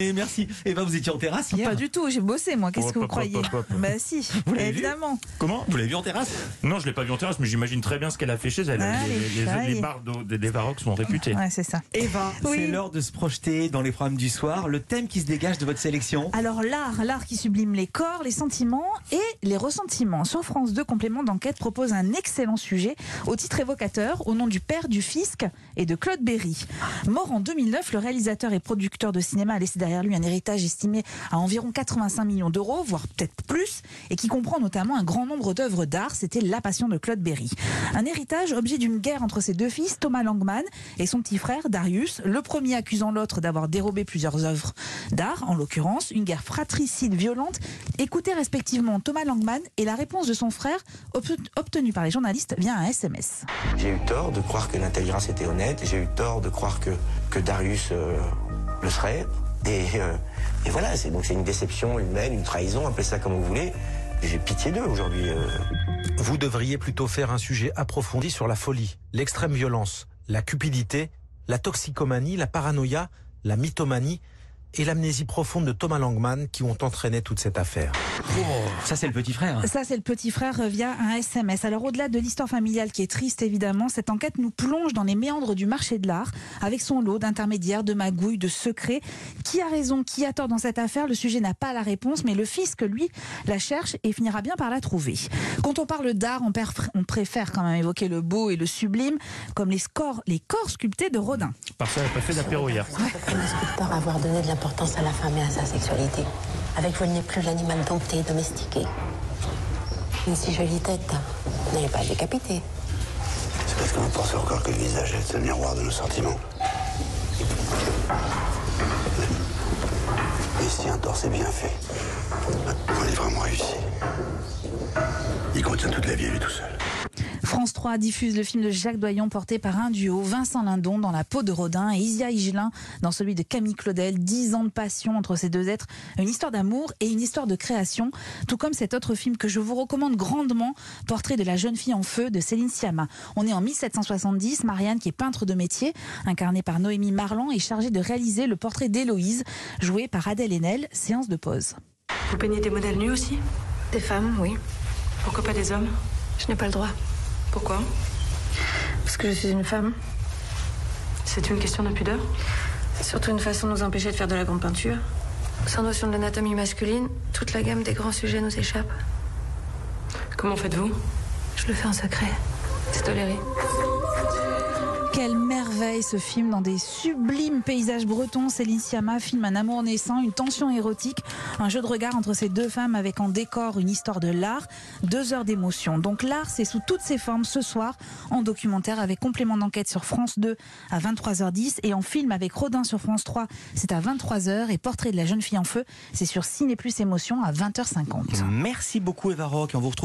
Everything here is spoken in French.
Et merci. Et ben vous étiez en terrasse hier Pas du tout, j'ai bossé moi, qu'est-ce Oh, que vous croyez. Bah si, Vous l'avez vu évidemment. Comment Vous l'avez vu en terrasse Non, je l'ai pas vu en terrasse, mais j'imagine très bien ce qu'elle a fait chez elle. Ah, les, les les- failles. les bars des, des Varox sont réputés. Ouais, c'est ça. Eva, Oui. c'est l'heure de se projeter dans les programmes du soir. Le thème qui se dégage de votre sélection Alors l'art, l'art qui sublime les corps, les sentiments et les ressentiments. Sur France 2, complément d'enquête propose un excellent sujet au titre évocateur au nom du père du fisc et de Claude Berry. Mort en 2009, le réalisateur et producteur de cinéma a laissé derrière lui un héritage estimé à environ 85 millions d'euros, voire peut-être plus, et qui comprend notamment un grand nombre d'œuvres d'art. C'était La Passion de Claude Berry. Un héritage objet d'une guerre entre ses deux fils, Thomas Langman et son petit frère Darius, le premier accusant l'autre d'avoir dérobé plusieurs œuvres d'art, en l'occurrence une guerre fratricide violente. Écoutez respectivement Thomas Langman et la réponse de son frère ob- obtenue par les journalistes via un SMS. J'ai eu tort de croire que l'intelligence était honnête, j'ai eu tort de croire que, que Darius euh, le serait. Et, euh, et voilà, c'est donc une déception humaine, une trahison, appelez ça comme vous voulez. J'ai pitié d'eux aujourd'hui. euh. Vous devriez plutôt faire un sujet approfondi sur la folie, l'extrême violence, la cupidité, la toxicomanie, la paranoïa, la mythomanie et l'amnésie profonde de Thomas Langman qui ont entraîné toute cette affaire. Ça, c'est le petit frère. Ça, c'est le petit frère euh, via un SMS. Alors, au-delà de l'histoire familiale qui est triste, évidemment, cette enquête nous plonge dans les méandres du marché de l'art, avec son lot d'intermédiaires, de magouilles, de secrets. Qui a raison, qui a tort dans cette affaire? Le sujet n'a pas la réponse, mais le fisc, lui, la cherche et finira bien par la trouver. Quand on parle d'art, on, on préfère quand même évoquer le beau et le sublime, comme les, scores, les corps sculptés de Rodin. Par ça, elle n'a pas fait d'apéro hier. Un sculpteur avoir donné de l'importance à la femme et à sa sexualité? Avec vous, elle n'est plus l'animal dompté, domestiqué. Une si jolie tête n'allez pas décapiter. C'est parce que vous pensez encore que le visage est le miroir de nos sentiments. Mais si un torse est bien fait, on est vraiment réussi. Il contient toute la vie à lui tout seul. France 3 diffuse le film de Jacques Doyon porté par un duo, Vincent Lindon dans La peau de Rodin et Isia Higelin dans celui de Camille Claudel. Dix ans de passion entre ces deux êtres, une histoire d'amour et une histoire de création, tout comme cet autre film que je vous recommande grandement, Portrait de la jeune fille en feu de Céline Sciamma. On est en 1770, Marianne qui est peintre de métier, incarnée par Noémie Marlan, est chargée de réaliser le portrait d'Héloïse, joué par Adèle Haenel, séance de pause. Vous peignez des modèles nus aussi? Des femmes, oui. Pourquoi pas des hommes? Je n'ai pas le droit. Pourquoi Parce que je suis une femme. C'est une question de pudeur C'est surtout une façon de nous empêcher de faire de la grande peinture. Sans notion de l'anatomie masculine, toute la gamme des grands sujets nous échappe. Comment faites-vous? Je le fais en secret. C'est toléré. Quelle merveille ce film dans des sublimes paysages bretons. Céline Sciamma filme un amour naissant, une tension érotique, un jeu de regard entre ces deux femmes avec en décor une histoire de l'art, deux heures d'émotion. Donc l'art, c'est sous toutes ses formes ce soir en documentaire avec complément d'enquête sur France 2 à 23h10 et en film avec Rodin sur France 3, c'est à 23h et Portrait de la jeune fille en feu, c'est sur Ciné Plus Émotion à 20h50. Merci beaucoup, Eva Rock. On vous retrouve